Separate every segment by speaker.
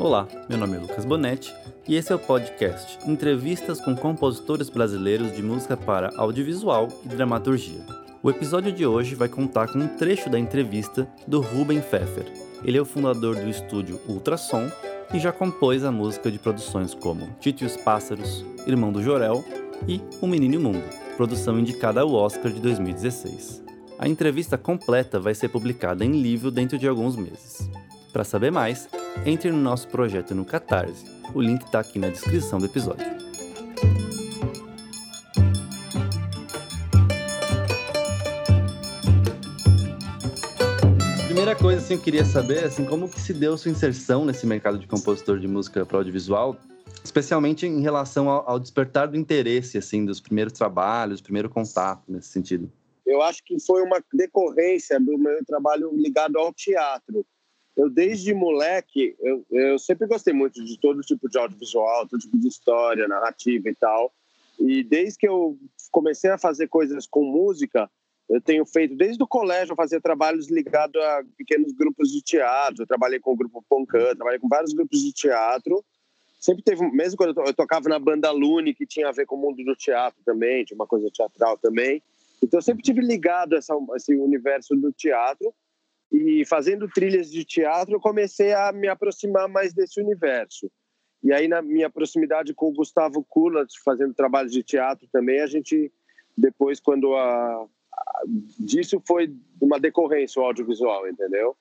Speaker 1: Olá, meu nome é Lucas Bonetti e esse é o podcast Entrevistas com compositores brasileiros de música para audiovisual e dramaturgia. O episódio de hoje vai contar com um trecho da entrevista do Ruben Pfeffer. Ele é o fundador do estúdio Ultrassom e já compôs a música de produções como Tito e os Pássaros, Irmão do Jorel e O Menino e o Mundo, produção indicada ao Oscar de 2016. A entrevista completa vai ser publicada em livro dentro de alguns meses. Para saber mais, entre no nosso projeto no Catarse. O link está aqui na descrição do episódio. Primeira coisa, assim, eu queria saber, assim, como que se deu sua inserção nesse mercado de compositor de música para audiovisual, especialmente em relação ao, ao despertar do interesse, assim, dos primeiros trabalhos, primeiro contato nesse sentido.
Speaker 2: Eu acho que foi uma decorrência do meu trabalho ligado ao teatro eu desde moleque, eu, eu sempre gostei muito de todo tipo de audiovisual, todo tipo de história, narrativa e tal. E desde que eu comecei a fazer coisas com música, eu tenho feito, desde o colégio, eu fazia trabalhos ligados a pequenos grupos de teatro. Eu trabalhei com o grupo Poncan, trabalhei com vários grupos de teatro. Sempre teve, mesmo quando eu tocava na banda Lune, que tinha a ver com o mundo do teatro também, tinha uma coisa teatral também. Então eu sempre tive ligado a esse universo do teatro e fazendo trilhas de teatro eu comecei a me aproximar mais desse universo. E aí na minha proximidade com o Gustavo Kulat, fazendo trabalhos de teatro também, a gente depois quando a, a disso foi uma decorrência o audiovisual, entendeu?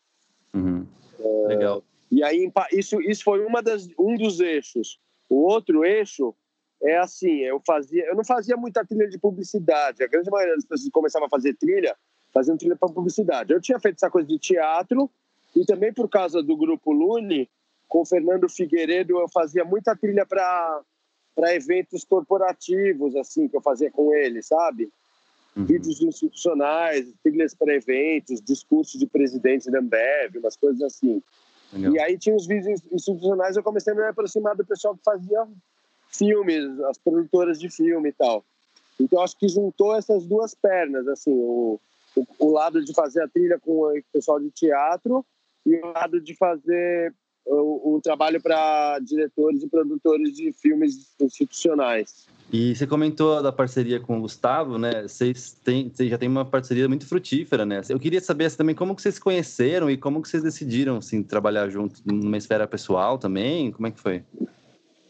Speaker 1: Uhum. É, Legal.
Speaker 2: E aí isso isso foi uma das um dos eixos. O outro eixo é assim, eu fazia, eu não fazia muita trilha de publicidade. A grande maioria das pessoas começava a fazer trilha fazendo trilha para publicidade. Eu tinha feito essa coisa de teatro e também por causa do grupo Lune, com o Fernando Figueiredo, eu fazia muita trilha para para eventos corporativos, assim, que eu fazia com ele, sabe? Uhum. Vídeos institucionais, trilhas para eventos, discursos de presidentes da Ambev, umas coisas assim. Legal. E aí tinha os vídeos institucionais, eu comecei a me aproximar do pessoal que fazia filmes, as produtoras de filme e tal. Então acho que juntou essas duas pernas, assim, o, o, o, lado de fazer a trilha com o pessoal de teatro e o lado de fazer o, o trabalho para diretores e produtores de filmes institucionais.
Speaker 1: E você comentou da parceria com o Gustavo, né? Vocês, têm, vocês já têm uma parceria muito frutífera, né? Eu queria saber assim, também como que vocês se conheceram e como que vocês decidiram assim, trabalhar junto numa esfera pessoal também. Como é que foi?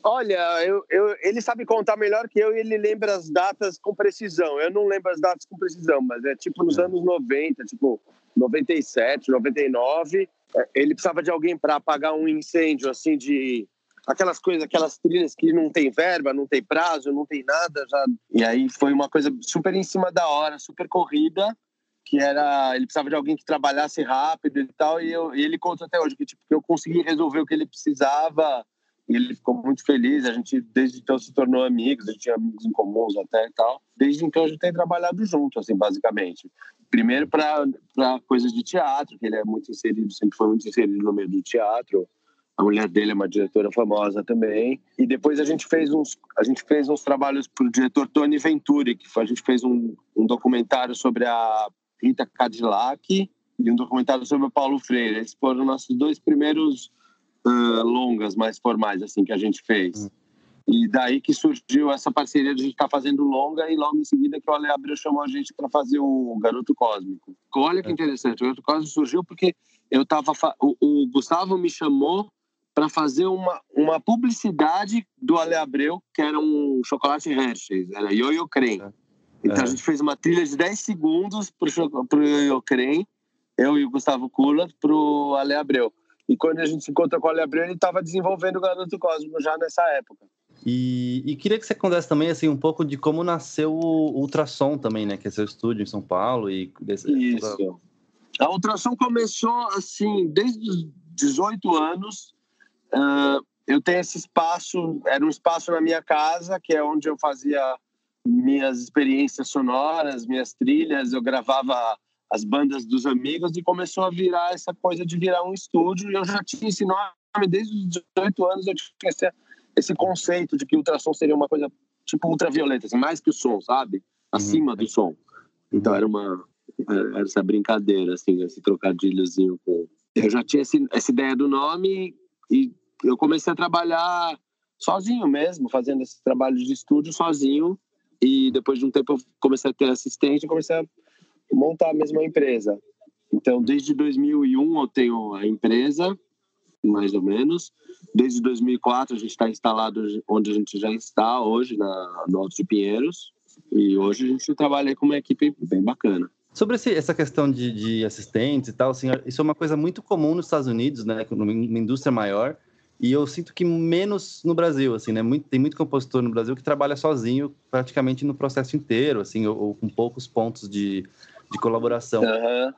Speaker 2: Olha, eu, eu, ele sabe contar melhor que eu e ele lembra as datas com precisão. Eu não lembro as datas com precisão, mas é tipo nos é. anos 90, tipo 97, 99. É, ele precisava de alguém para apagar um incêndio, assim, de aquelas coisas, aquelas trilhas que não tem verba, não tem prazo, não tem nada. Já... E aí foi uma coisa super em cima da hora, super corrida, que era ele precisava de alguém que trabalhasse rápido e tal. E, eu, e ele conta até hoje que tipo que eu consegui resolver o que ele precisava e ele ficou muito feliz. A gente, desde então, se tornou amigos, a gente tinha amigos em comuns até e tal. Desde então, a gente tem trabalhado junto, assim, basicamente. Primeiro para coisas de teatro, que ele é muito inserido, sempre foi muito inserido no meio do teatro. A mulher dele é uma diretora famosa também. E depois a gente fez uns, a gente fez uns trabalhos para o diretor Tony Venturi, que foi, a gente fez um, um documentário sobre a Rita Cadillac e um documentário sobre o Paulo Freire. Eles foram nossos dois primeiros uh, longas, mais formais, assim, que a gente fez. E daí que surgiu essa parceria de a gente estar tá fazendo longa e logo em seguida que o Ale Abreu chamou a gente para fazer o Garoto Cósmico. Olha que é. interessante, o Garoto Cósmico surgiu porque eu tava o, o Gustavo me chamou para fazer uma, uma publicidade do Ale Abreu, que era um chocolate Hershey's, era Yo-Yo Creme. É. Então é. a gente fez uma trilha de 10 segundos para o Yo-Yo Creme, eu e o Gustavo Kula, para o Ale Abreu. E quando a gente se encontra com o Ale Abreu, ele estava desenvolvendo o Garoto Cósmico já nessa época.
Speaker 1: E, e, queria que você contasse também assim um pouco de como nasceu o Ultrassom também, né? Que é seu estúdio em São Paulo e
Speaker 2: desse... isso. A Ultrassom começou assim desde os 18 anos. Uh, eu tenho esse espaço, era um espaço na minha casa que é onde eu fazia minhas experiências sonoras, minhas trilhas. Eu gravava as bandas dos amigos e começou a virar essa coisa de virar um estúdio. E eu já tinha esse nome desde os 18 anos, eu tinha esse, esse conceito de que ultrassom seria uma coisa tipo ultravioleta, assim, mais que o som, sabe? Acima uhum. do som. Então era uma era essa brincadeira, assim, esse trocadilhozinho com. Eu já tinha esse, essa ideia do nome e eu comecei a trabalhar sozinho mesmo, fazendo esses trabalhos de estúdio sozinho. E depois de um tempo eu comecei a ter assistente e comecei a montar a mesma empresa. Então, desde 2001 eu tenho a empresa, mais ou menos. Desde 2004 a gente está instalado onde a gente já está hoje, na, no Alto de Pinheiros. E hoje a gente trabalha com uma equipe bem bacana.
Speaker 1: Sobre esse, essa questão de, de, assistentes e tal, assim, isso é uma coisa muito comum nos Estados Unidos, né, numa indústria maior, e eu sinto que menos no Brasil, assim, né, muito, tem muito compositor no Brasil que trabalha sozinho praticamente no processo inteiro, assim, ou, ou com poucos pontos de, de colaboração.
Speaker 2: Uhum.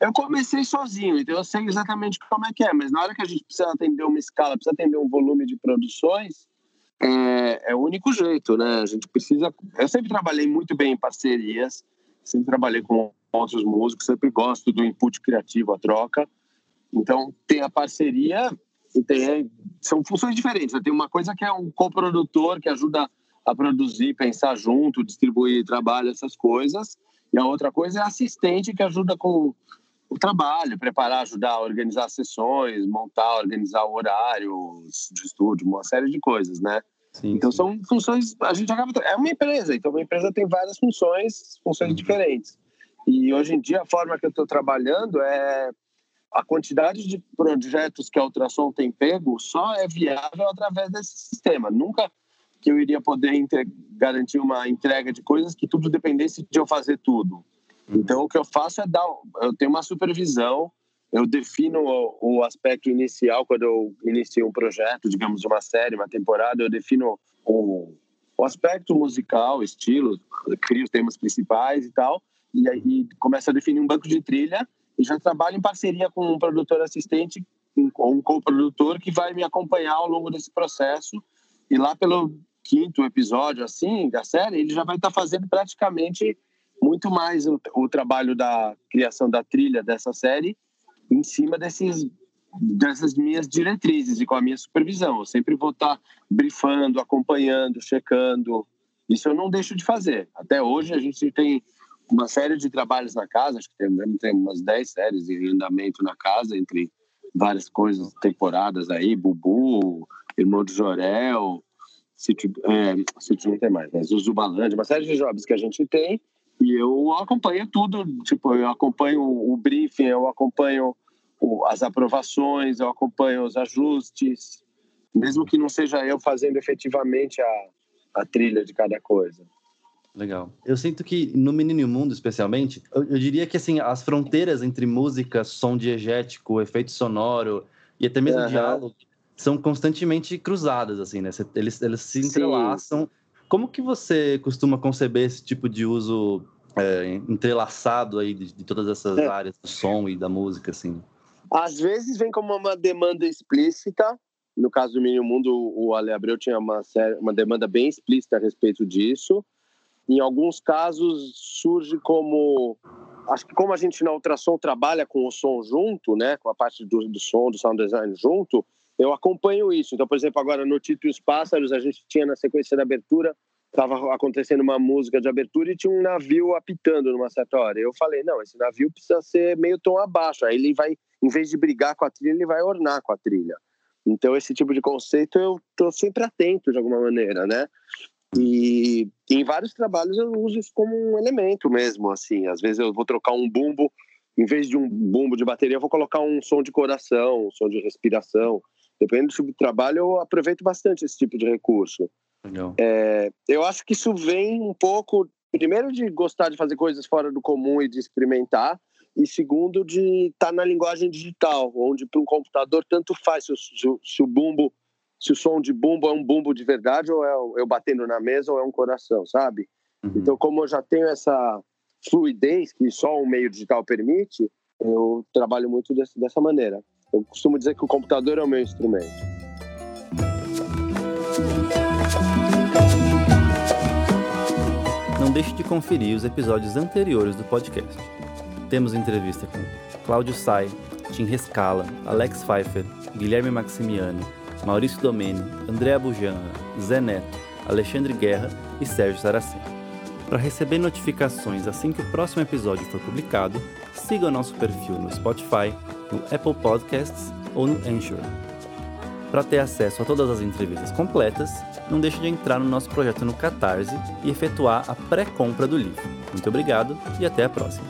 Speaker 2: Eu comecei sozinho, então eu sei exatamente como é que é, mas na hora que a gente precisa atender uma escala, precisa atender um volume de produções, é, é o único jeito, né? A gente precisa. Eu sempre trabalhei muito bem em parcerias, sempre trabalhei com outros músicos, sempre gosto do input criativo, a troca. Então, tem a parceria tem, são funções diferentes. Tem uma coisa que é um coprodutor que ajuda a produzir, pensar junto, distribuir trabalho, essas coisas. E a outra coisa é assistente que ajuda com o trabalho, preparar, ajudar a organizar sessões, montar, organizar o horário de estúdio, uma série de coisas, né? Sim, então sim. são funções, a gente acaba é uma empresa, então uma empresa tem várias funções, funções uhum. diferentes. E hoje em dia a forma que eu estou trabalhando é a quantidade de projetos que a ultrassom tem pego só é viável através desse sistema. Nunca que eu iria poder garantir uma entrega de coisas que tudo dependesse de eu fazer tudo. Então, o que eu faço é dar. Eu tenho uma supervisão, eu defino o, o aspecto inicial quando eu inicio um projeto, digamos, uma série, uma temporada, eu defino o, o aspecto musical, estilo, crio os temas principais e tal, e aí começo a definir um banco de trilha e já trabalho em parceria com um produtor assistente ou um co-produtor que vai me acompanhar ao longo desse processo e lá pelo quinto episódio assim da série ele já vai estar fazendo praticamente muito mais o, o trabalho da criação da trilha dessa série em cima desses dessas minhas diretrizes e com a minha supervisão. Eu sempre vou estar brifando, acompanhando, checando. Isso eu não deixo de fazer. Até hoje a gente tem uma série de trabalhos na casa, acho que tem, tem umas 10 séries em andamento na casa, entre várias coisas, temporadas aí, Bubu, Irmão de Jorel, Sítio, é, Sítio não tem mais, mas Zubalândia, uma série de jobs que a gente tem e eu acompanho tudo, tipo, eu acompanho o briefing, eu acompanho as aprovações, eu acompanho os ajustes, mesmo que não seja eu fazendo efetivamente a, a trilha de cada coisa.
Speaker 1: Legal. Eu sinto que no Menino Mundo, especialmente, eu, eu, diria que assim as fronteiras entre música, som diegético, efeito sonoro e até mesmo uhum. diálogo são constantemente cruzadas, assim, né? Eles, eles se entrelaçam. Sim. Como que você costuma conceber esse tipo de uso é, entrelaçado aí de, de todas essas é. áreas do som e da música, assim?
Speaker 2: Às vezes vem como uma demanda explícita. No caso do Mínimo Mundo, o Ale Abreu tinha uma, série, uma demanda bem explícita a respeito disso. Em alguns casos surge como acho que como a gente na ultrassom trabalha com o som junto, né, com a parte do, do som, do sound design junto, eu acompanho isso. Então, por exemplo, agora no Tito e os Pássaros, a gente tinha na sequência da abertura, estava acontecendo uma música de abertura e tinha um navio apitando numa certa hora. Eu falei, não, esse navio precisa ser meio tom abaixo. Aí ele vai, em vez de brigar com a trilha, ele vai ornar com a trilha. Então, esse tipo de conceito eu estou sempre atento de alguma maneira, né? E em vários trabalhos eu uso isso como um elemento mesmo, assim. Às vezes eu vou trocar um bumbo, em vez de um bumbo de bateria, eu vou colocar um som de coração, um som de respiração. Dependendo do tipo de trabalho, eu aproveito bastante esse tipo de recurso. É, eu acho que isso vem um pouco, primeiro, de gostar de fazer coisas fora do comum e de experimentar, e segundo, de estar tá na linguagem digital, onde para um computador tanto faz se, se, se, o bumbo, se o som de bumbo é um bumbo de verdade ou é eu batendo na mesa ou é um coração, sabe? Uhum. Então, como eu já tenho essa fluidez que só um meio digital permite, eu trabalho muito dessa maneira. Eu costumo dizer que o computador é o meu instrumento.
Speaker 1: Não deixe de conferir os episódios anteriores do podcast. Temos entrevista com Cláudio Sai, Tim Rescala, Alex Pfeiffer, Guilherme Maximiano, Maurício Domene, André Bujanra, Zé Neto, Alexandre Guerra e Sérgio Saracen. Para receber notificações assim que o próximo episódio for publicado, siga o nosso perfil no Spotify, no Apple Podcasts ou no Anchor. Para ter acesso a todas as entrevistas completas, não deixe de entrar no nosso projeto no Catarse e efetuar a pré-compra do livro. Muito obrigado e até a próxima.